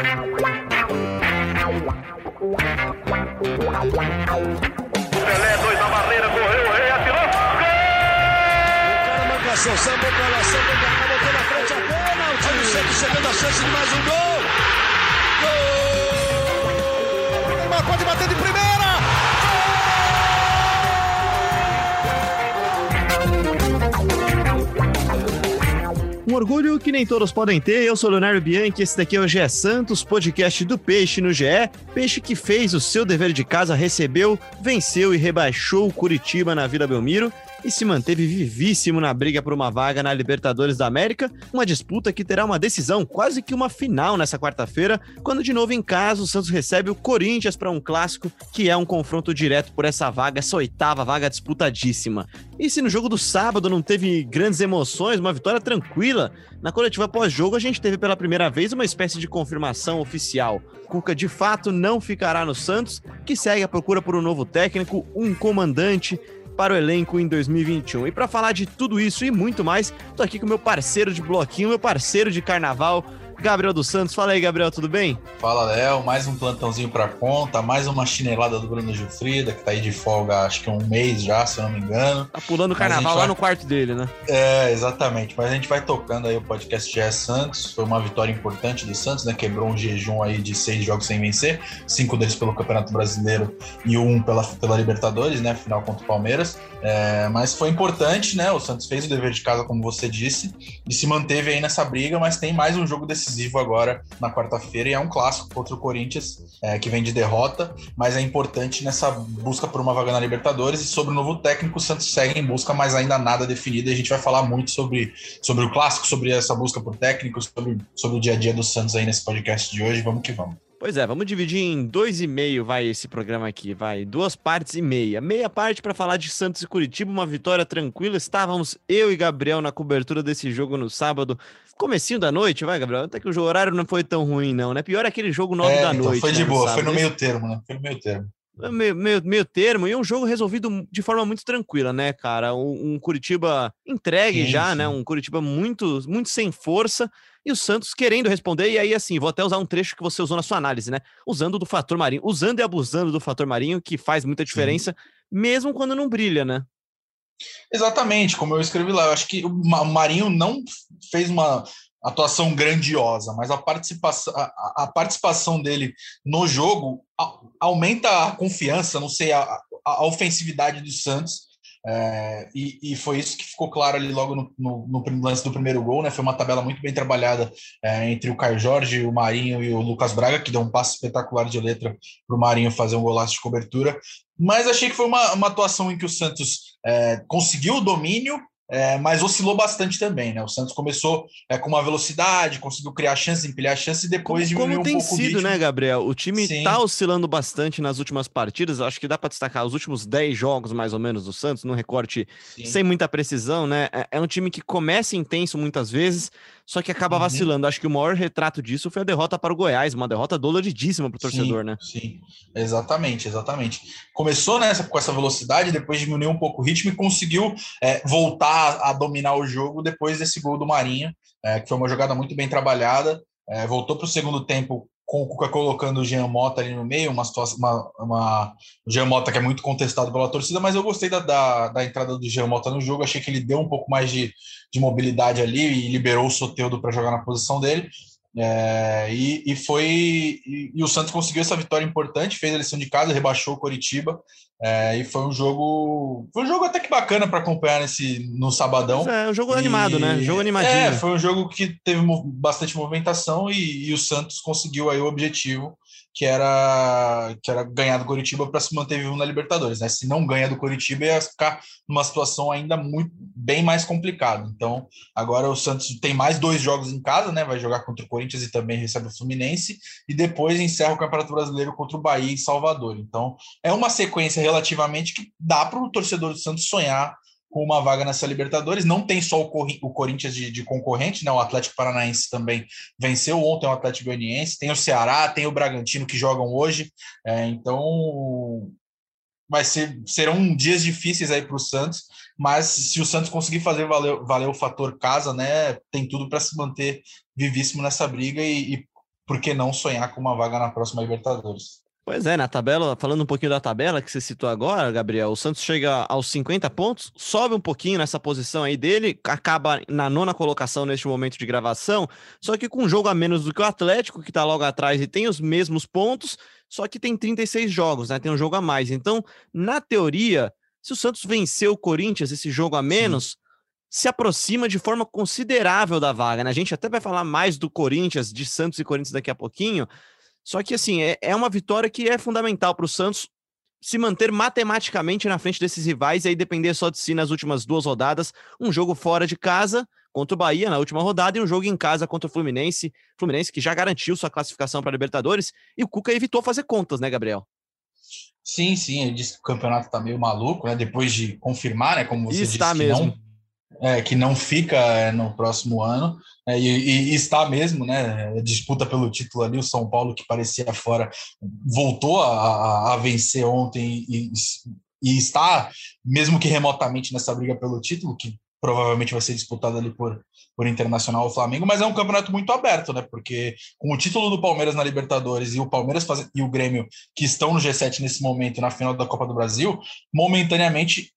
Pelé, dois na barreira, correu, o rei atirou. Gol! O cara marcação, sambou pra lá, sambou pra cá, botou na frente a bola. O time sempre chegando a chance de mais um gol. Gol! O Neymar pode bater de primeira. Orgulho que nem todos podem ter. Eu sou Leonardo Bianchi, esse daqui é o GE Santos, podcast do Peixe no GE. Peixe que fez o seu dever de casa, recebeu, venceu e rebaixou o Curitiba na Vila Belmiro e se manteve vivíssimo na briga por uma vaga na Libertadores da América, uma disputa que terá uma decisão, quase que uma final nessa quarta-feira, quando de novo em casa o Santos recebe o Corinthians para um clássico que é um confronto direto por essa vaga, essa oitava vaga disputadíssima. E se no jogo do sábado não teve grandes emoções, uma vitória tranquila, na coletiva pós-jogo a gente teve pela primeira vez uma espécie de confirmação oficial. Cuca de fato não ficará no Santos, que segue a procura por um novo técnico, um comandante para o elenco em 2021. E para falar de tudo isso e muito mais, tô aqui com meu parceiro de bloquinho, meu parceiro de carnaval, Gabriel dos Santos. Fala aí, Gabriel, tudo bem? Fala, Léo. Mais um plantãozinho para conta, mais uma chinelada do Bruno Gilfrida, que tá aí de folga acho que um mês já, se eu não me engano. Tá pulando o carnaval vai... lá no quarto dele, né? É, exatamente. Mas a gente vai tocando aí o podcast GE Santos. Foi uma vitória importante do Santos, né? Quebrou um jejum aí de seis jogos sem vencer, cinco deles pelo Campeonato Brasileiro e um pela, pela Libertadores, né? Final contra o Palmeiras. É, mas foi importante, né? O Santos fez o dever de casa, como você disse, e se manteve aí nessa briga, mas tem mais um jogo desse decisivo agora na quarta-feira e é um clássico contra o Corinthians, é, que vem de derrota, mas é importante nessa busca por uma vaga na Libertadores e sobre o novo técnico, o Santos segue em busca, mas ainda nada definido e a gente vai falar muito sobre, sobre o clássico, sobre essa busca por técnico, sobre, sobre o dia a dia do Santos aí nesse podcast de hoje. Vamos que vamos. Pois é, vamos dividir em dois e meio, vai esse programa aqui, vai duas partes e meia. Meia parte para falar de Santos e Curitiba, uma vitória tranquila. Estávamos eu e Gabriel na cobertura desse jogo no sábado, comecinho da noite, vai, Gabriel. Até que o horário não foi tão ruim, não, né? Pior é aquele jogo nove é, da então, noite. Foi de né, boa, foi no meio termo, né? Foi no meio termo. Meio, meio, meio, termo e um jogo resolvido de forma muito tranquila, né, cara? Um, um Curitiba entregue sim, já, sim. né? Um Curitiba muito, muito sem força e o Santos querendo responder. E aí, assim, vou até usar um trecho que você usou na sua análise, né? Usando do fator marinho, usando e abusando do fator marinho, que faz muita diferença, mesmo quando não brilha, né? Exatamente, como eu escrevi lá. Eu acho que o Marinho não fez uma atuação grandiosa, mas a participação, a, a participação dele no jogo aumenta a confiança, não sei, a, a ofensividade do Santos é, e, e, foi isso que ficou claro ali logo no, no, no, lance do primeiro gol, né? Foi uma tabela muito bem trabalhada é, entre o Caio Jorge, o Marinho e o Lucas Braga, que deu um passo espetacular de letra para o Marinho fazer um golaço de cobertura. Mas achei que foi uma, uma atuação em que o Santos é, conseguiu o domínio, é, mas oscilou bastante também, né? O Santos começou é, com uma velocidade, conseguiu criar chances, empilhar chances e depois como, diminuiu como tem um pouco sido, né, Gabriel? O time Sim. tá oscilando bastante nas últimas partidas. Acho que dá para destacar os últimos 10 jogos, mais ou menos, do Santos, num recorte Sim. sem muita precisão, né? É, é um time que começa intenso muitas vezes, só que acaba uhum. vacilando. Acho que o maior retrato disso foi a derrota para o Goiás, uma derrota doloridíssima para o torcedor, né? Sim, exatamente, exatamente. Começou nessa, com essa velocidade, depois diminuiu um pouco o ritmo e conseguiu é, voltar a, dominar o jogo depois desse gol do Marinho, é, que foi uma jogada muito bem trabalhada. É, voltou para o segundo tempo com o Cuca colocando o Jean Mota ali no meio, uma situação, uma, uma, o Jean Mota que é muito contestado pela torcida, mas eu gostei da, da, da, entrada do Jean Mota no jogo, achei que ele deu um pouco mais de, de mobilidade ali e liberou o Soteudo para jogar na posição dele. É, e, e, foi e, e, o Santos conseguiu essa vitória importante, fez a lição de casa, rebaixou o Coritiba é, e foi um jogo foi um jogo até que bacana para acompanhar nesse no sabadão. É um jogo e, animado, né? Jogo animadinho. É, foi um jogo que teve bastante movimentação e, e o Santos conseguiu aí o objetivo que era, que era ganhar do Coritiba para se manter vivo na Libertadores. Né? Se não ganha do Coritiba, ia ficar numa situação ainda muito bem mais complicada. Então, agora o Santos tem mais dois jogos em casa, né? Vai jogar contra o Corinthians e também recebe o Fluminense, e depois encerra o Campeonato Brasileiro contra o Bahia em Salvador. Então, é uma sequência relativamente que dá para o torcedor do Santos sonhar com uma vaga nessa Libertadores. Não tem só o, o Corinthians de, de, concorrente, né? O Atlético Paranaense também venceu ontem o Atlético Goianiense, tem o Ceará, tem o Bragantino que jogam hoje. É, então vai ser serão dias difíceis aí para o Santos, mas se o Santos conseguir fazer valer, valer o fator casa, né? Tem tudo para se manter vivíssimo nessa briga e, e por que não sonhar com uma vaga na próxima Libertadores? Pois é, na tabela, falando um pouquinho da tabela que você citou agora, Gabriel, o Santos chega aos 50 pontos, sobe um pouquinho nessa posição aí dele, acaba na nona colocação neste momento de gravação, só que com um jogo a menos do que o Atlético, que tá logo atrás e tem os mesmos pontos, só que tem 36 jogos, né? Tem um jogo a mais. Então, na teoria, se o Santos vencer o Corinthians, esse jogo a menos, Sim. se aproxima de forma considerável da vaga, né? A gente até vai falar mais do Corinthians, de Santos e Corinthians daqui a pouquinho, só que, assim, é, é uma vitória que é fundamental para o Santos se manter matematicamente na frente desses rivais e aí depender só de si nas últimas duas rodadas. Um jogo fora de casa contra o Bahia na última rodada e um jogo em casa contra o Fluminense. Fluminense que já garantiu sua classificação para a Libertadores e o Cuca evitou fazer contas, né, Gabriel? Sim, sim, ele disse que o campeonato está meio maluco, né? Depois de confirmar, né? Como você Está disse, mesmo. não é, que não fica é, no próximo ano, é, e, e, está mesmo, né? Disputa pelo título ali, o São Paulo, que parecia fora, voltou a, a vencer ontem e, e, está, mesmo que remotamente, nessa briga pelo título, que provavelmente vai ser disputado ali por, por Internacional ou Flamengo, mas é um campeonato muito aberto, né? Porque com o título do Palmeiras na Libertadores e o Palmeiras faz, e o Grêmio que estão no G7 nesse momento, na final da Copa do Brasil, momentaneamente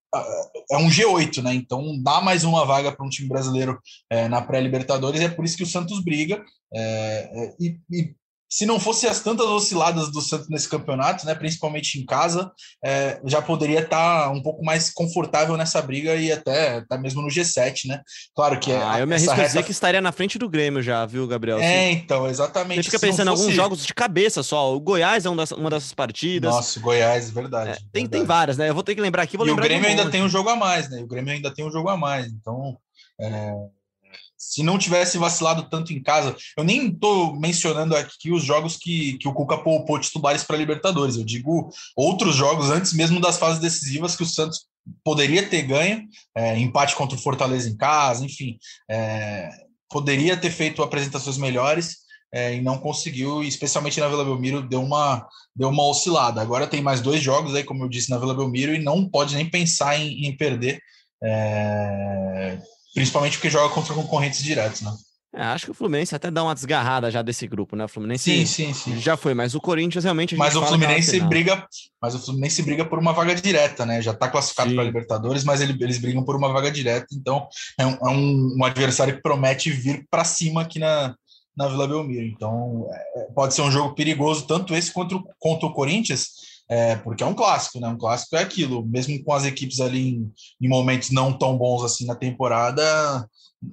é um G8, né? Então dá mais uma vaga para um time brasileiro é, na pré-Libertadores, é por isso que o Santos briga. É, é, e, e, se não fosse as tantas osciladas do Santos nesse campeonato, né, principalmente em casa, é, já poderia estar tá um pouco mais confortável nessa briga e até, até mesmo no G7, né? Claro que ah, eu me arrisco reta... dizer que estaria na frente do Grêmio já, viu, Gabriel? É, então, exatamente. Você fica pensando em fosse... alguns jogos de cabeça só. O Goiás é um das, uma dessas partidas. Nossa, Goiás, verdade. É, tem, verdade. tem várias, né? Eu vou ter que lembrar aqui. Vou e lembrar o Grêmio ainda tem um jogo a mais, né? O Grêmio ainda tem um jogo a mais. Então, é, se não tivesse vacilado tanto em casa, eu nem estou mencionando aqui os jogos que, que o Cuca poupou titulares para Libertadores, eu digo outros jogos antes mesmo das fases decisivas que o Santos poderia ter ganho, é, empate contra o Fortaleza em casa, enfim, é, poderia ter feito apresentações melhores é, e não conseguiu, especialmente na Vila Belmiro, deu uma, deu uma oscilada. Agora tem mais dois jogos aí, como eu disse, na Vila Belmiro, e não pode nem pensar em, em perder. É, Principalmente porque joga contra concorrentes diretos, né? É, acho que o Fluminense até dá uma desgarrada já desse grupo, né? O Fluminense sim, sim, sim. já foi, mas o Corinthians realmente. mas o Fluminense briga, mas o Fluminense briga por uma vaga direta, né? Já está classificado para Libertadores, mas ele, eles brigam por uma vaga direta, então é um, é um, um adversário que promete vir para cima aqui na, na Vila Belmiro. Então é, pode ser um jogo perigoso, tanto esse contra, contra o Corinthians é, porque é um clássico, né? Um clássico é aquilo, mesmo com as equipes ali em, em, momentos não tão bons assim na temporada,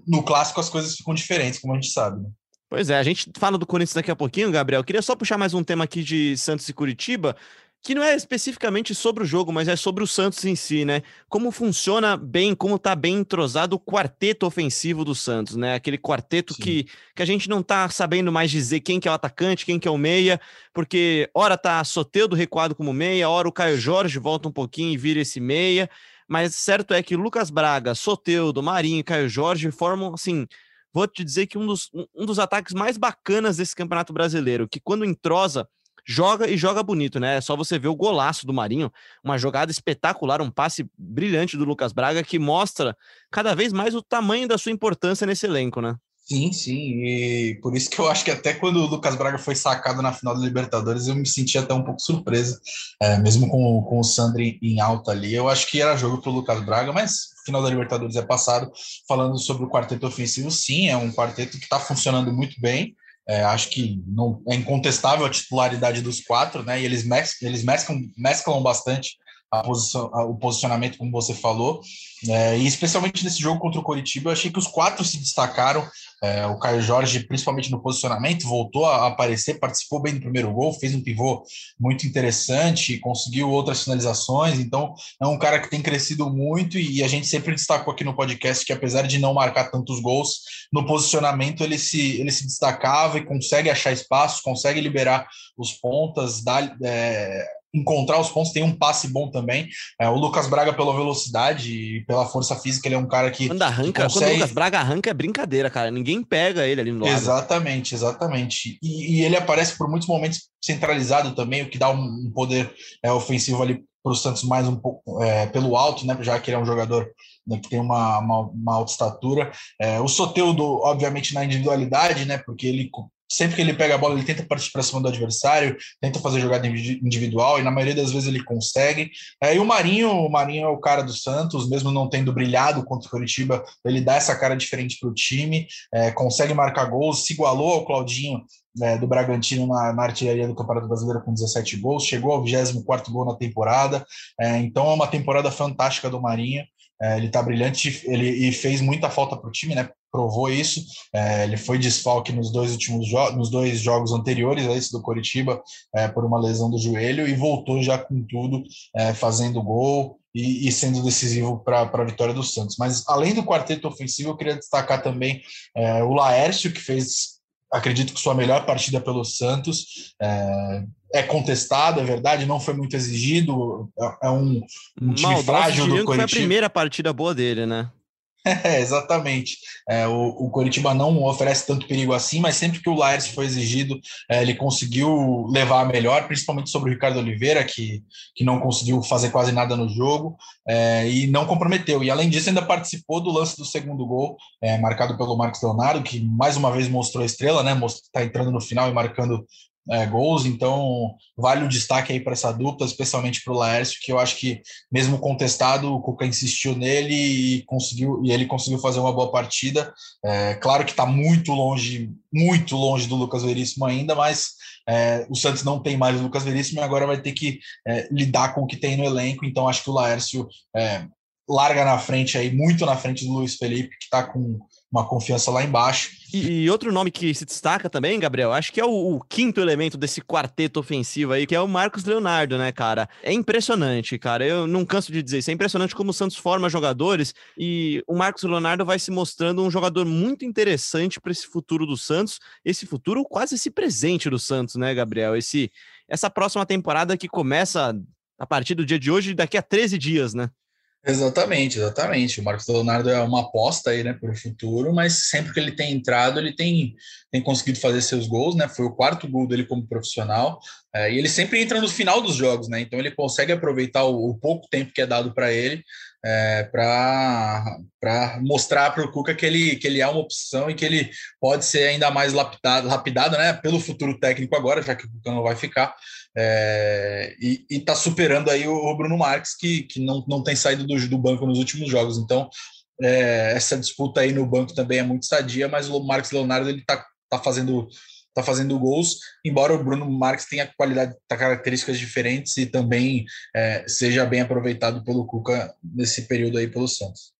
no clássico as coisas ficam diferentes, como a gente sabe. Né? Pois é, a gente fala do Corinthians daqui a pouquinho, Gabriel. Queria só puxar mais um tema aqui de Santos e Curitiba que não é especificamente sobre o jogo, mas é sobre o Santos em si, né? Como funciona bem, como tá bem entrosado o quarteto ofensivo do Santos, né? Aquele quarteto que, que a gente não tá sabendo mais dizer quem que é o atacante, quem que é o meia, porque hora tá Soteudo recuado como meia, hora o Caio Jorge volta um pouquinho e vira esse meia, mas certo é que Lucas Braga, Soteudo, Marinho e Caio Jorge formam, assim, vou te dizer que um dos, um dos ataques mais bacanas desse Campeonato Brasileiro, que quando entrosa joga e joga bonito, né? É só você ver o golaço do Marinho, uma jogada espetacular, um passe brilhante do Lucas Braga que mostra cada vez mais o tamanho da sua importância nesse elenco, né? Sim, sim, e por isso que eu acho que até quando o Lucas Braga foi sacado na final da Libertadores, eu me senti até um pouco surpresa, é, mesmo com, com o Sandri em alta ali. Eu acho que era jogo para o Lucas Braga, mas final da Libertadores é passado. Falando sobre o quarteto ofensivo, sim, é um quarteto que está funcionando muito bem. É, acho que não é incontestável a titularidade dos quatro, né? E eles mesclam, eles mesclam, mesclam bastante posição, o posicionamento, como você falou. É, e especialmente nesse jogo contra o Coritiba, eu achei que os quatro se destacaram. É, o Caio Jorge, principalmente no posicionamento, voltou a aparecer, participou bem do primeiro gol, fez um pivô muito interessante, conseguiu outras finalizações. Então, é um cara que tem crescido muito e a gente sempre destacou aqui no podcast que, apesar de não marcar tantos gols, no posicionamento ele se, ele se destacava e consegue achar espaço, consegue liberar os pontas, dar. É, encontrar os pontos, tem um passe bom também. É, o Lucas Braga, pela velocidade e pela força física, ele é um cara que. Quando arranca, consegue... quando o Lucas Braga arranca, é brincadeira, cara. Ninguém pega ele ali no lado. Exatamente, exatamente. E, e ele aparece por muitos momentos centralizado também, o que dá um, poder é, ofensivo ali para o Santos mais um pouco é, pelo alto, né? Já que ele é um jogador né, que tem uma, uma, uma alta estatura. É, o Soteudo, obviamente, na individualidade, né? Porque ele sempre que ele pega a bola, ele tenta partir para cima do adversário, tenta fazer jogada individual, e na maioria das vezes ele consegue. É, e o Marinho, o Marinho é o cara do Santos, mesmo não tendo brilhado contra o Curitiba, ele dá essa cara diferente para o time, é, consegue marcar gols, se igualou ao Claudinho é, do Bragantino na, na, artilharia do Campeonato Brasileiro com 17 gols, chegou ao 24 gol na temporada, é, então é uma temporada fantástica do Marinho. É, ele está brilhante ele, e fez muita falta para o time, né? Provou isso. É, ele foi desfalque nos dois últimos jogos, nos dois jogos anteriores a esse do Coritiba, é, por uma lesão do joelho, e voltou já com tudo, é, fazendo gol e, e sendo decisivo para a vitória do Santos. Mas além do quarteto ofensivo, eu queria destacar também é, o Laércio, que fez acredito que sua melhor partida pelo Santos. É, é contestado, é verdade, não foi muito exigido. É, é um, um time Maldoso frágil do Coritiba. Foi a primeira partida boa dele, né? É, exatamente. É, o, o Coritiba não oferece tanto perigo assim, mas sempre que o Laércio foi exigido, é, ele conseguiu levar a melhor, principalmente sobre o Ricardo Oliveira, que, que não conseguiu fazer quase nada no jogo é, e não comprometeu. E além disso, ainda participou do lance do segundo gol, é, marcado pelo Marcos Leonardo, que mais uma vez mostrou estrela, né? Está entrando no final e marcando é, gols, então vale o destaque aí para essa dupla, especialmente para o Laércio, que eu acho que, mesmo contestado, o Cuca insistiu nele e conseguiu e ele conseguiu fazer uma boa partida. É, claro que está muito longe, muito longe do Lucas Veríssimo ainda, mas é, o Santos não tem mais o Lucas Veríssimo e agora vai ter que é, lidar com o que tem no elenco, então acho que o Laércio é, larga na frente aí, muito na frente do Luiz Felipe, que está com uma confiança lá embaixo. E, e, outro nome que se destaca também, Gabriel, acho que é o, o, quinto elemento desse quarteto ofensivo aí, que é o Marcos Leonardo, né, cara? É impressionante, cara. Eu não canso de dizer isso. É impressionante como o Santos forma jogadores e o Marcos Leonardo vai se mostrando um jogador muito interessante para esse futuro do Santos. Esse futuro quase esse presente do Santos, né, Gabriel? Esse, essa próxima temporada que começa a partir do dia de hoje, daqui a 13 dias, né? Exatamente, exatamente. O Marcos Leonardo é uma aposta aí, né, para o futuro, mas sempre que ele tem entrado, ele tem, tem conseguido fazer seus gols, né? Foi o quarto gol dele como profissional, é, e ele sempre entra no final dos jogos, né? Então ele consegue aproveitar o, o pouco tempo que é dado para ele é, para mostrar para o Cuca que ele, que ele é uma opção e que ele pode ser ainda mais lapidado, lapidado né, pelo futuro técnico agora, já que o Cuca não vai ficar. É, e está superando aí o, Bruno Marques, que, que não, não tem saído do, do banco nos últimos jogos. Então, é, essa disputa aí no banco também é muito sadia, mas o Marcos Leonardo ele está tá fazendo tá fazendo gols, embora o Bruno Marques tenha qualidade, tá, características diferentes e também é, seja bem aproveitado pelo Cuca nesse período aí pelo Santos.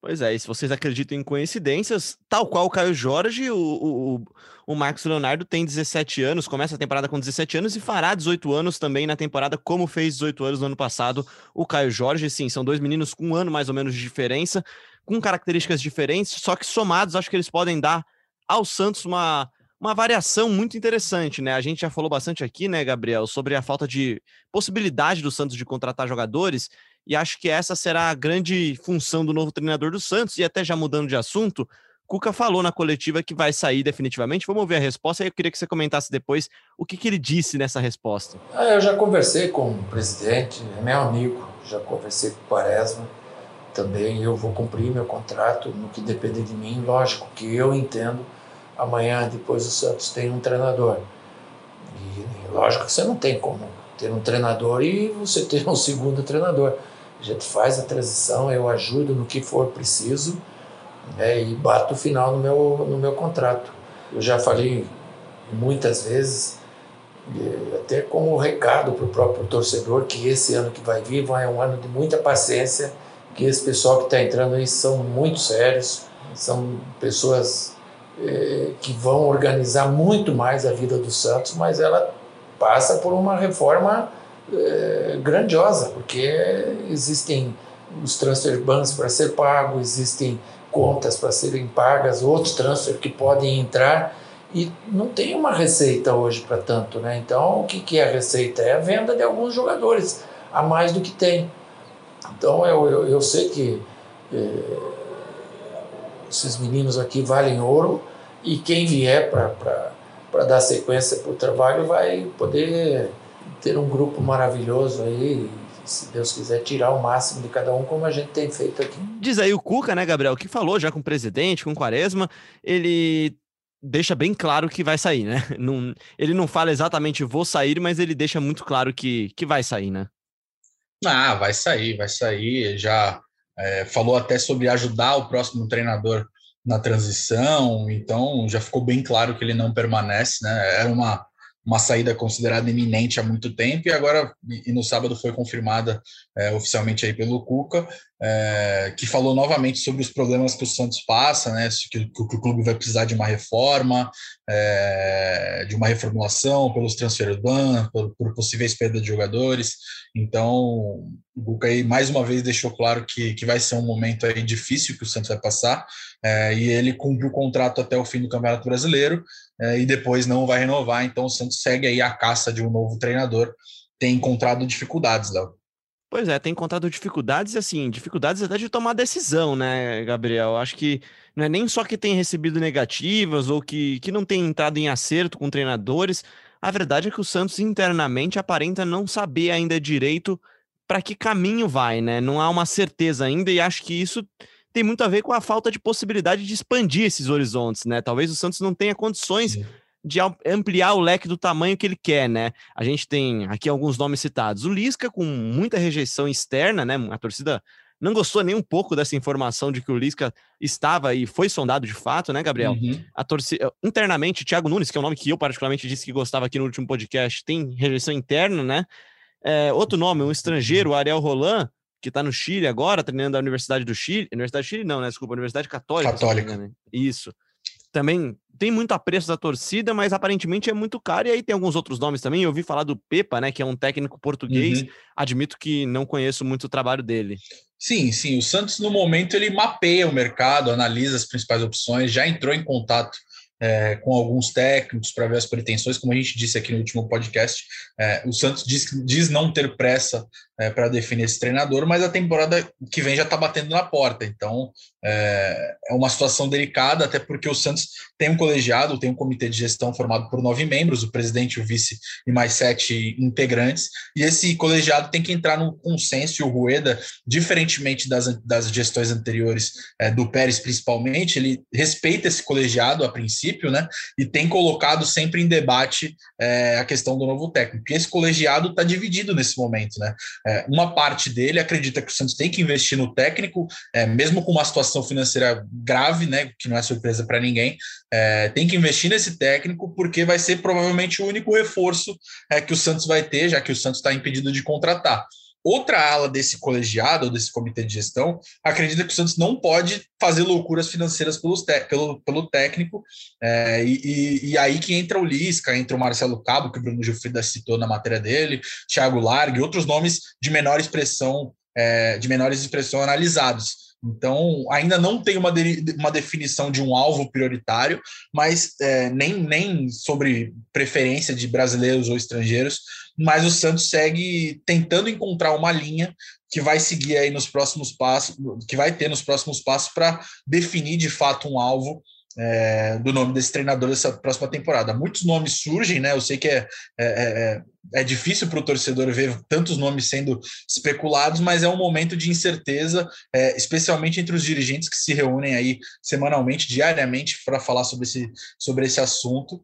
Pois é, e se vocês acreditam em coincidências, tal qual o Caio Jorge, o, o, o Marcos Leonardo tem 17 anos, começa a temporada com 17 anos e fará 18 anos também na temporada, como fez 18 anos no ano passado o Caio Jorge. Sim, são dois meninos com um ano mais ou menos de diferença, com características diferentes, só que somados acho que eles podem dar ao Santos uma, uma variação muito interessante, né? A gente já falou bastante aqui, né, Gabriel, sobre a falta de possibilidade do Santos de contratar jogadores, e acho que essa será a grande função do novo treinador do Santos, e até já mudando de assunto, Cuca falou na coletiva que vai sair definitivamente. Vamos ouvir a resposta. Eu queria que você comentasse depois o que, que ele disse nessa resposta. Ah, eu já conversei com o presidente, é meu amigo, já conversei com o Quaresma também. Eu vou cumprir meu contrato no que depender de mim. Lógico que eu entendo amanhã depois o Santos tem um treinador. E lógico que você não tem como ter um treinador e você ter um segundo treinador. A gente faz a transição, eu ajudo no que for preciso né, e bato o final no meu, no meu contrato. Eu já falei muitas vezes, até como recado para o próprio torcedor, que esse ano que vai vir vai um ano de muita paciência, que esse pessoal que está entrando aí são muito sérios, são pessoas eh, que vão organizar muito mais a vida do Santos, mas ela passa por uma reforma eh, grandiosa, porque existem os transfer bans para ser pago, existem contas para serem pagas, outros transfer que podem entrar e não tem uma receita hoje para tanto, né? Então, o que, que é a receita? É a venda de alguns jogadores a mais do que tem. Então, eu, eu, eu sei que eh, esses meninos aqui valem ouro e quem vier para dar sequência para o trabalho vai poder ter um grupo maravilhoso aí, se Deus quiser, tirar o máximo de cada um, como a gente tem feito aqui. Diz aí o Cuca, né, Gabriel, que falou já com o presidente, com o Quaresma, ele deixa bem claro que vai sair, né? Não, ele não fala exatamente vou sair, mas ele deixa muito claro que, que vai sair, né? Ah, vai sair, vai sair. Já é, falou até sobre ajudar o próximo treinador na transição, então já ficou bem claro que ele não permanece, né? Era uma, uma saída considerada iminente há muito tempo e agora, e no sábado foi confirmada é, oficialmente aí pelo Cuca, é, que falou novamente sobre os problemas que o Santos passa, né? Que, que, o clube vai precisar de uma reforma, é, de uma reformulação pelos transfer ban, por, por, possíveis perdas de jogadores. Então, o Cuca aí mais uma vez deixou claro que, que vai ser um momento aí difícil que o Santos vai passar, é, e ele cumpre o contrato até o fim do Campeonato Brasileiro é, e depois não vai renovar. Então, o Santos segue aí a caça de um novo treinador. Tem encontrado dificuldades, Léo. Pois é, tem encontrado dificuldades, assim, dificuldades até de tomar decisão, né, Gabriel? Acho que não é nem só que tem recebido negativas ou que, que não tem entrado em acerto com treinadores. A verdade é que o Santos internamente aparenta não saber ainda direito para que caminho vai, né? Não há uma certeza ainda e acho que isso tem muito a ver com a falta de possibilidade de expandir esses horizontes, né? Talvez o Santos não tenha condições de ampliar o leque do tamanho que ele quer, né? A gente tem aqui alguns nomes citados. O Lisca, com muita rejeição externa, né? A torcida não gostou nem um pouco dessa informação de que o Lisca estava e foi sondado de fato, né, Gabriel? Uhum. A torcida internamente, Thiago Nunes, que é um nome que eu particularmente disse que gostava aqui no último podcast, tem rejeição interna, né? É, outro nome, um estrangeiro, Ariel Roland, que está no Chile agora, treinando a Universidade do Chile. Universidade do Chile, não, né? Desculpa, Universidade Católica. Católica. Né? Isso também tem muito apreço da torcida, mas aparentemente é muito caro. E aí tem alguns outros nomes também. Eu ouvi falar do Pepa, né? Que é um técnico português. Uhum. Admito que não conheço muito o trabalho dele. Sim, sim. O Santos, no momento, ele mapeia o mercado, analisa as principais opções, já entrou em contato é, com alguns técnicos para ver as pretensões, como a gente disse aqui no último podcast, é, o Santos diz, diz não ter pressa é, para definir esse treinador, mas a temporada que vem já está batendo na porta, então é, é, uma situação delicada, até porque o Santos tem um colegiado, tem um comitê de gestão formado por nove membros, o presidente, o vice e mais sete integrantes, e esse colegiado tem que entrar no consenso, e o Rueda, diferentemente das, das gestões anteriores, é, do Pérez principalmente, ele respeita esse colegiado a princípio, né, e tem colocado sempre em debate é, a questão do novo técnico, e esse colegiado está dividido nesse momento, né, é, uma parte dele acredita que o Santos tem que investir no técnico, é, mesmo com uma situação financeira grave, né, que não é surpresa para ninguém, é, tem que investir nesse técnico porque vai ser provavelmente o único reforço é, que o Santos vai ter, já que o Santos está impedido de contratar. Outra ala desse colegiado, ou desse comitê de gestão, acredita que o Santos não pode fazer loucuras financeiras pelos pelo, pelo técnico, é, e, e, aí que entra o Lisca, entra o Marcelo Cabo, que o Bruno Gilfrida citou na matéria dele, Thiago Largue, outros nomes de menor expressão, é, de menores expressão analisados. Então, ainda não tem uma, de, uma definição de um alvo prioritário, mas é, nem, nem sobre preferência de brasileiros ou estrangeiros, mas o Santos segue tentando encontrar uma linha que vai seguir aí nos próximos passos, que vai ter nos próximos passos para definir de fato um alvo é, do nome desse treinador dessa próxima temporada. Muitos nomes surgem, né? Eu sei que é, é, é, é difícil para o torcedor ver tantos nomes sendo especulados, mas é um momento de incerteza, é, especialmente entre os dirigentes que se reúnem aí semanalmente, diariamente, para falar sobre esse, sobre esse assunto.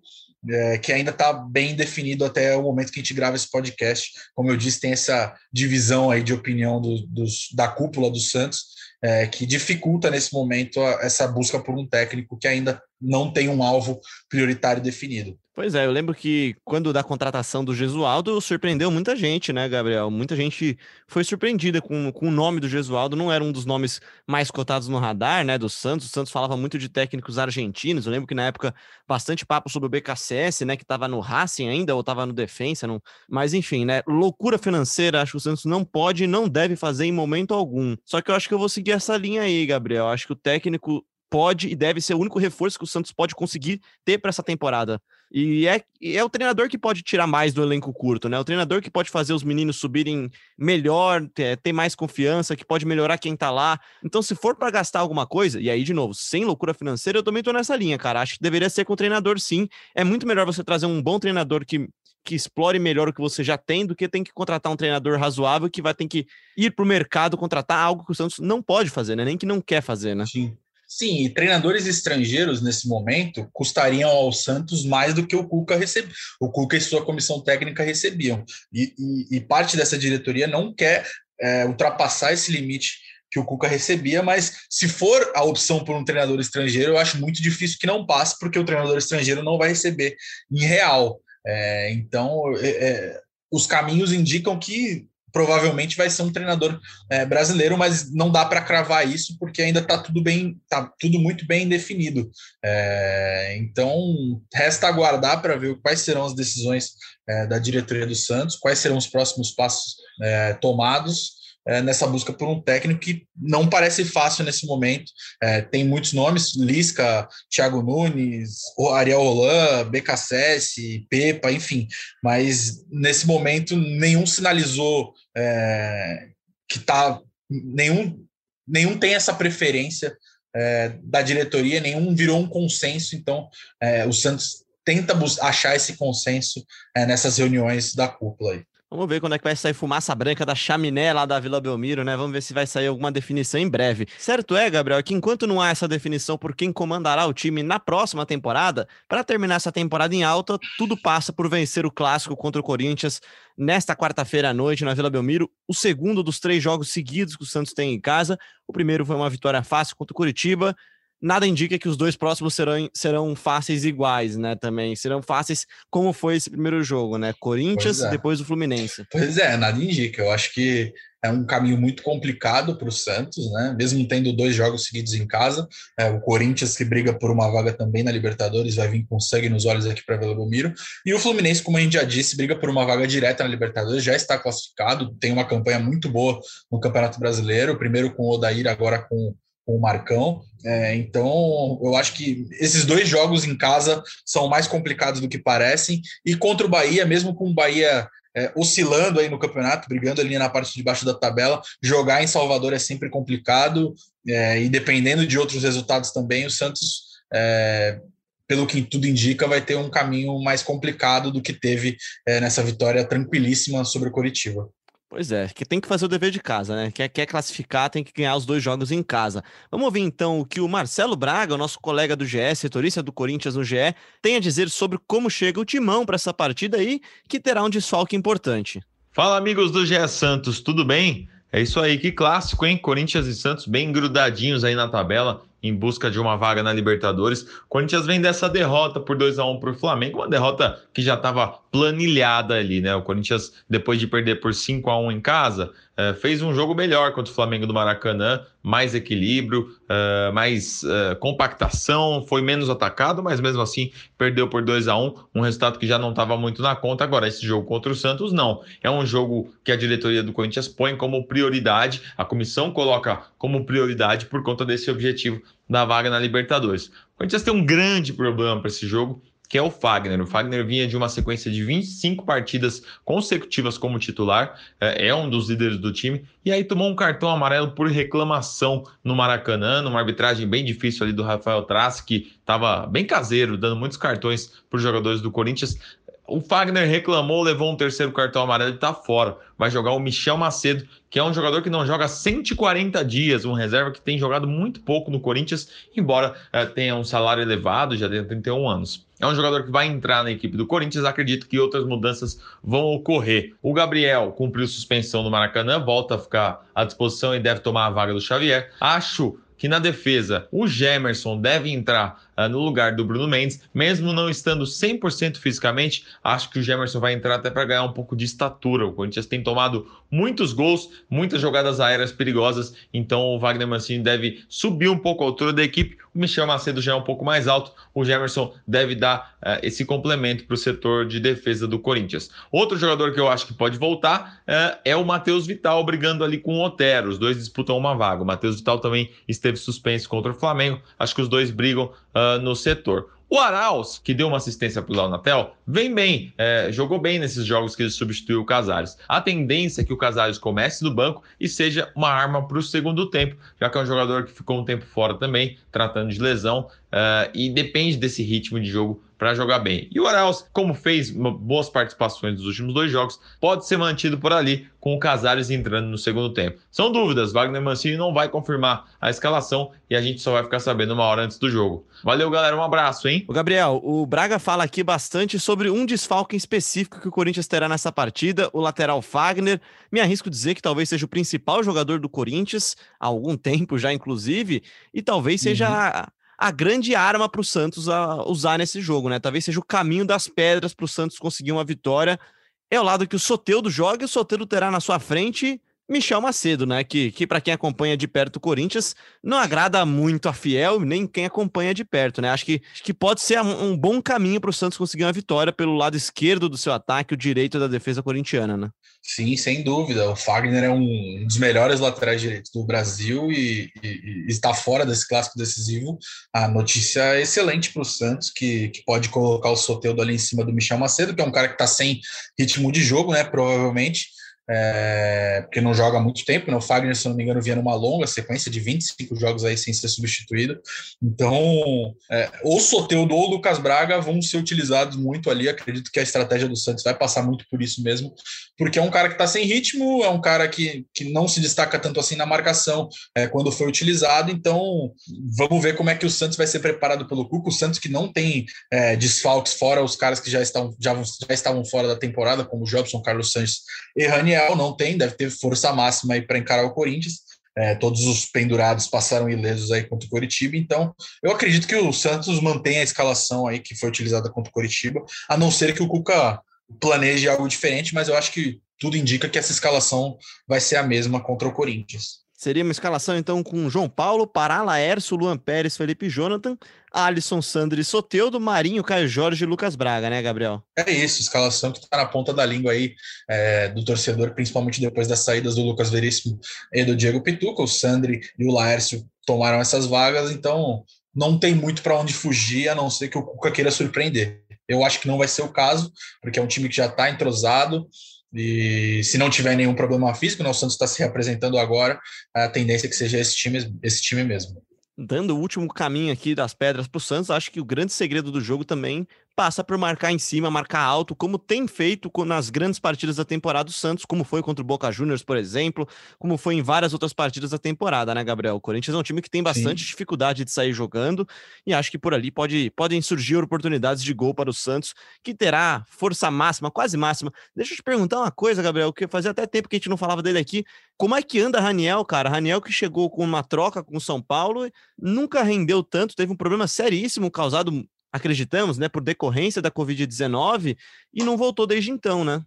É, que ainda está bem definido até o momento que a gente grava esse podcast. Como eu disse, tem essa divisão aí de opinião do, dos, da cúpula do Santos, é, que dificulta nesse momento a, essa busca por um técnico que ainda não tem um alvo prioritário definido. Pois é, eu lembro que quando da contratação do Gesualdo surpreendeu muita gente, né, Gabriel? Muita gente foi surpreendida com, com o nome do Gesualdo, não era um dos nomes mais cotados no radar, né, do Santos. O Santos falava muito de técnicos argentinos. Eu lembro que na época bastante papo sobre o BKSS, né, que estava no Racing ainda ou estava no Defensa, não... mas enfim, né, loucura financeira, acho que o Santos não pode e não deve fazer em momento algum. Só que eu acho que eu vou seguir essa linha aí, Gabriel. Acho que o técnico pode e deve ser o único reforço que o Santos pode conseguir ter para essa temporada. E é, é o treinador que pode tirar mais do elenco curto, né? O treinador que pode fazer os meninos subirem melhor, ter, ter mais confiança, que pode melhorar quem tá lá. Então, se for para gastar alguma coisa, e aí, de novo, sem loucura financeira, eu também tô nessa linha, cara. Acho que deveria ser com o treinador, sim. É muito melhor você trazer um bom treinador que que explore melhor o que você já tem do que tem que contratar um treinador razoável que vai ter que ir para o mercado contratar algo que o Santos não pode fazer, né? Nem que não quer fazer, né? Sim. Sim, e treinadores estrangeiros nesse momento custariam ao Santos mais do que o Cuca recebia. O Cuca e sua comissão técnica recebiam. E, e, e parte dessa diretoria não quer é, ultrapassar esse limite que o Cuca recebia, mas se for a opção por um treinador estrangeiro, eu acho muito difícil que não passe, porque o treinador estrangeiro não vai receber em real. É, então, é, é os caminhos indicam que provavelmente vai ser um treinador é, brasileiro, mas não dá para cravar isso porque ainda está tudo bem, tá tudo muito bem definido. É, então resta aguardar para ver quais serão as decisões é, da diretoria do Santos, quais serão os próximos passos é, tomados. É, nessa busca por um técnico que não parece fácil nesse momento. É, tem muitos nomes: Lisca, Thiago Nunes, Ariel Roland, BKSS, Pepa, enfim. Mas nesse momento nenhum sinalizou é, que tá nenhum nenhum tem essa preferência é, da diretoria, nenhum virou um consenso. Então é, o Santos tenta achar esse consenso é, nessas reuniões da cúpula aí. Vamos ver quando é que vai sair fumaça branca da chaminé lá da Vila Belmiro, né? Vamos ver se vai sair alguma definição em breve. Certo é, Gabriel, que enquanto não há essa definição por quem comandará o time na próxima temporada, para terminar essa temporada em alta, tudo passa por vencer o clássico contra o Corinthians nesta quarta-feira à noite na Vila Belmiro, o segundo dos três jogos seguidos que o Santos tem em casa. O primeiro foi uma vitória fácil contra o Curitiba, nada indica que os dois próximos serão, serão fáceis iguais, né? Também serão fáceis como foi esse primeiro jogo, né? Corinthians, é. depois o Fluminense. Pois é, nada indica. Eu acho que é um caminho muito complicado para o Santos, né? Mesmo tendo dois jogos seguidos em casa, é, o Corinthians que briga por uma vaga também na Libertadores vai vir com sangue nos olhos aqui para Vila Belmiro, e o Fluminense, como a gente já disse, briga por uma vaga direta na Libertadores, já está classificado, tem uma campanha muito boa no Campeonato Brasileiro, primeiro com o Odair, agora com com o Marcão. É, então, eu acho que esses dois jogos em casa são mais complicados do que parecem. E contra o Bahia, mesmo com o Bahia é, oscilando aí no campeonato, brigando ali na parte de baixo da tabela, jogar em Salvador é sempre complicado. É, e dependendo de outros resultados também, o Santos, é, pelo que tudo indica, vai ter um caminho mais complicado do que teve é, nessa vitória tranquilíssima sobre o Coritiba. Pois é, que tem que fazer o dever de casa, né? Quer, quer classificar, tem que ganhar os dois jogos em casa. Vamos ouvir então o que o Marcelo Braga, nosso colega do GE, setorista do Corinthians no GE, tem a dizer sobre como chega o timão para essa partida aí, que terá um desfalque importante. Fala, amigos do GE Santos, tudo bem? É isso aí, que clássico, hein? Corinthians e Santos bem grudadinhos aí na tabela em busca de uma vaga na Libertadores. O Corinthians vem dessa derrota por 2 a 1 para o Flamengo, uma derrota que já estava planilhada ali, né? O Corinthians, depois de perder por 5 a 1 em casa, eh, fez um jogo melhor contra o Flamengo do Maracanã, mais equilíbrio, uh, mais uh, compactação, foi menos atacado, mas mesmo assim perdeu por 2 a 1 um resultado que já não estava muito na conta. Agora, esse jogo contra o Santos, não. É um jogo que a diretoria do Corinthians põe como prioridade, a comissão coloca como prioridade por conta desse objetivo da vaga na Libertadores. O Corinthians tem um grande problema para esse jogo, que é o Fagner. O Fagner vinha de uma sequência de 25 partidas consecutivas como titular, é, é um dos líderes do time, e aí tomou um cartão amarelo por reclamação no Maracanã, numa arbitragem bem difícil ali do Rafael Trace, que estava bem caseiro, dando muitos cartões para os jogadores do Corinthians. O Fagner reclamou, levou um terceiro cartão amarelo e está fora. Vai jogar o Michel Macedo, que é um jogador que não joga 140 dias, um reserva que tem jogado muito pouco no Corinthians, embora é, tenha um salário elevado, já tem 31 anos. É um jogador que vai entrar na equipe do Corinthians. Acredito que outras mudanças vão ocorrer. O Gabriel cumpriu suspensão no Maracanã, volta a ficar à disposição e deve tomar a vaga do Xavier. Acho que na defesa o Gemerson deve entrar uh, no lugar do Bruno Mendes, mesmo não estando 100% fisicamente, acho que o Gemerson vai entrar até para ganhar um pouco de estatura. O Corinthians tem tomado muitos gols, muitas jogadas aéreas perigosas, então o Wagner Mancini deve subir um pouco a altura da equipe. Michel Macedo já é um pouco mais alto, o Gemerson deve dar uh, esse complemento para o setor de defesa do Corinthians. Outro jogador que eu acho que pode voltar uh, é o Matheus Vital brigando ali com o Otero. Os dois disputam uma vaga. O Matheus Vital também esteve suspenso contra o Flamengo. Acho que os dois brigam uh, no setor. O Arauz, que deu uma assistência para o Léo Natel, vem bem, é, jogou bem nesses jogos que ele substituiu o Casares. A tendência é que o Casares comece no banco e seja uma arma para o segundo tempo, já que é um jogador que ficou um tempo fora também, tratando de lesão, uh, e depende desse ritmo de jogo para jogar bem. E o Arauz, como fez boas participações nos últimos dois jogos, pode ser mantido por ali com o Casares entrando no segundo tempo. São dúvidas, Wagner Mancini não vai confirmar a escalação e a gente só vai ficar sabendo uma hora antes do jogo. Valeu, galera, um abraço, hein? O Gabriel, o Braga fala aqui bastante sobre um desfalque específico que o Corinthians terá nessa partida, o lateral Fagner. Me arrisco dizer que talvez seja o principal jogador do Corinthians há algum tempo já, inclusive, e talvez seja uhum. A, grande arma para o Santos usar nesse jogo, né? Talvez seja o caminho das pedras para o Santos conseguir uma vitória. É o lado que o Soteudo joga e o Soteudo terá na sua frente Michel Macedo, né? Que, que para quem acompanha de perto o Corinthians, não agrada muito a Fiel, nem quem acompanha de perto, né? Acho que, acho que pode ser um, um bom caminho para o Santos conseguir uma vitória pelo lado esquerdo do seu ataque, o direito da defesa corintiana, né? Sim, sem dúvida. O Fagner é um dos melhores laterais direitos do Brasil e, e, e está fora desse clássico decisivo. A notícia é excelente para o Santos, que, que pode colocar o Soteudo ali em cima do Michel Macedo, que é um cara que está sem ritmo de jogo, né? Provavelmente é, porque não joga há muito tempo, né? O Fagner, se não me engano, vinha numa longa sequência de 25 jogos aí sem ser substituído. Então, é, o Soteudo ou Lucas Braga vão ser utilizados muito ali. Acredito que a estratégia do Santos vai passar muito por isso mesmo, porque é um cara que está sem ritmo, é um cara que, que não se destaca tanto assim na marcação é, quando foi utilizado. Então, vamos ver como é que o Santos vai ser preparado pelo Cuco. O Santos que não tem é, desfalques fora os caras que já, estão, já, já estavam fora da temporada, como o Jobson, Carlos Sanches e Rani Daniel não tem, deve ter força máxima aí para encarar o Corinthians. É, todos os pendurados passaram ilesos aí contra o Coritiba, então eu acredito que o Santos mantém a escalação aí que foi utilizada contra o Coritiba, a não ser que o Cuca planeje algo diferente, mas eu acho que tudo indica que essa escalação vai ser a mesma contra o Corinthians. Seria uma escalação, então, com João Paulo, Pará, Laércio, Luan Pérez, Felipe Jonathan, Alisson, Sandro e Soteudo, Marinho, Caio Jorge e Lucas Braga, né, Gabriel? É isso, escalação que está na ponta da língua aí é, do torcedor, principalmente depois das saídas do Lucas Veríssimo e do Diego Pituca. O Sandri e o Laércio tomaram essas vagas, então não tem muito para onde fugir, a não ser que o Cuca queira surpreender. Eu acho que não vai ser o caso, porque é um time que já está entrosado, e se não tiver nenhum problema físico, né, o Santos está se reapresentando agora, a tendência é que seja esse time, esse time mesmo. Dando o último caminho aqui das pedras para o Santos, acho que o grande segredo do jogo também passa por marcar em cima, marcar alto, como tem feito nas grandes partidas da temporada do Santos, como foi contra o Boca Juniors, por exemplo, como foi em várias outras partidas da temporada, né, Gabriel? O Corinthians é um time que tem bastante Sim. dificuldade de sair jogando e acho que por ali pode, podem surgir oportunidades de gol para o Santos, que terá força máxima, quase máxima. Deixa eu te perguntar uma coisa, Gabriel, que fazia até tempo que a gente não falava dele aqui. Como é que anda Raniel, cara? Raniel que chegou com uma troca com o São Paulo, nunca rendeu tanto, teve um problema seríssimo causado acreditamos, né, por decorrência da Covid-19 e não voltou desde então, né?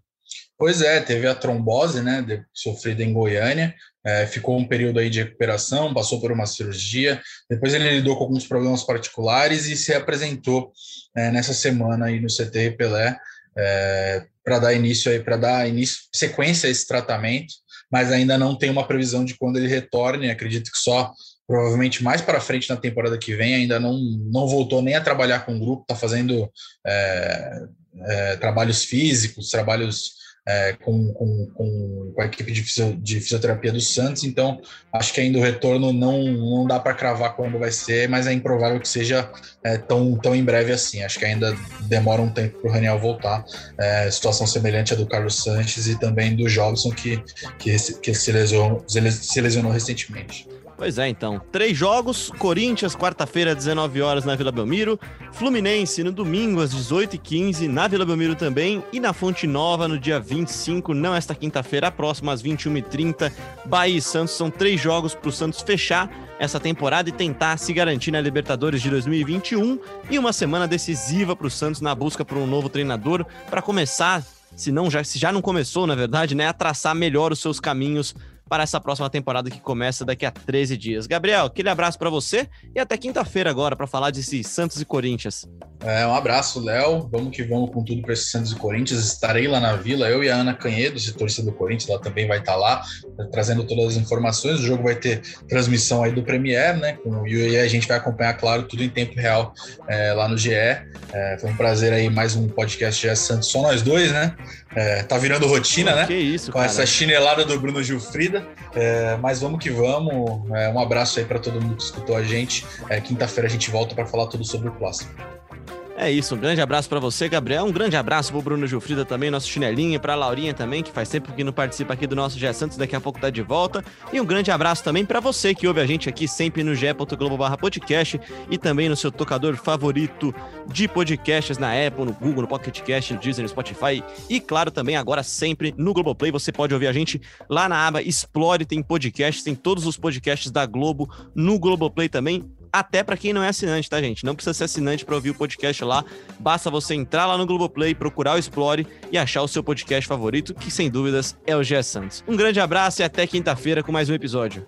Pois é, teve a trombose, né, sofrida em Goiânia, é, ficou um período aí de recuperação, passou por uma cirurgia, depois ele lidou com alguns problemas particulares e se apresentou é, nessa semana aí no CT Pelé é, para dar início aí, para dar início, sequência a esse tratamento, mas ainda não tem uma previsão de quando ele retorne, acredito que só provavelmente mais para frente na temporada que vem, ainda não, não voltou nem a trabalhar com o grupo, está fazendo é, é, trabalhos físicos, trabalhos é, com, com, com, a equipe de, fisio, de, fisioterapia do Santos, então acho que ainda o retorno não, não dá para cravar quando vai ser, mas é improvável que seja é, tão, tão em breve assim. Acho que ainda demora um tempo para o Raniel voltar. É, situação semelhante à do Carlos Sanches e também do Jobson, que, que, que se, lesionou, se lesionou recentemente. Pois é, então. Três jogos: Corinthians, quarta-feira, 19 horas na Vila Belmiro. Fluminense no domingo, às 18h15, na Vila Belmiro também. E na Fonte Nova, no dia 25, não esta quinta-feira, a próxima, às 21h30. Bahia e Santos são três jogos para o Santos fechar essa temporada e tentar se garantir na Libertadores de 2021. E uma semana decisiva para o Santos na busca por um novo treinador para começar. Se, não, já, se já não começou, na verdade, né, a traçar melhor os seus caminhos para essa próxima temporada que começa daqui a 13 dias. Gabriel, aquele abraço para você e até quinta-feira agora para falar desse Santos e Corinthians. É, um abraço, Léo. Vamos que vamos com tudo para esse Santos e Corinthians. Estarei lá na Vila, eu e a Ana Canhedo, se torcida do Corinthians, ela também vai estar lá, trazendo todas as informações. O jogo vai ter transmissão aí do Premier, né? E a gente vai acompanhar, claro, tudo em tempo real é, lá no GE. É, foi um prazer aí, mais um podcast GE Santos, só nós dois, né? É, tá virando rotina, Pô, né? Que isso, Com cara. essa chinelada do Bruno Gilfrida. É, mas vamos que vamos. É, um abraço aí para todo mundo que escutou a gente. É, Quinta-feira a gente volta para falar tudo sobre o clássico. É isso, um grande abraço para você, Gabriel. Um grande abraço pro Bruno Gilfrida também, nosso chinelinho, pra Laurinha também, que faz tempo que não participa aqui do nosso Gé Santos, daqui a pouco tá de volta. E um grande abraço também para você que ouve a gente aqui sempre no ge.globo/podcast e também no seu tocador favorito de podcasts na Apple, no Google, no Pocket Cast, no Disney, no Spotify e claro também agora sempre no Globoplay. Você pode ouvir a gente lá na aba Explore, tem podcasts, tem todos os podcasts da Globo no Globoplay também até para quem não é assinante, tá, gente? Não precisa ser assinante para ouvir o podcast lá. Basta você entrar lá no Globoplay, procurar o Explore e achar o seu podcast favorito, que sem dúvidas é o G Santos. Um grande abraço e até quinta-feira com mais um episódio.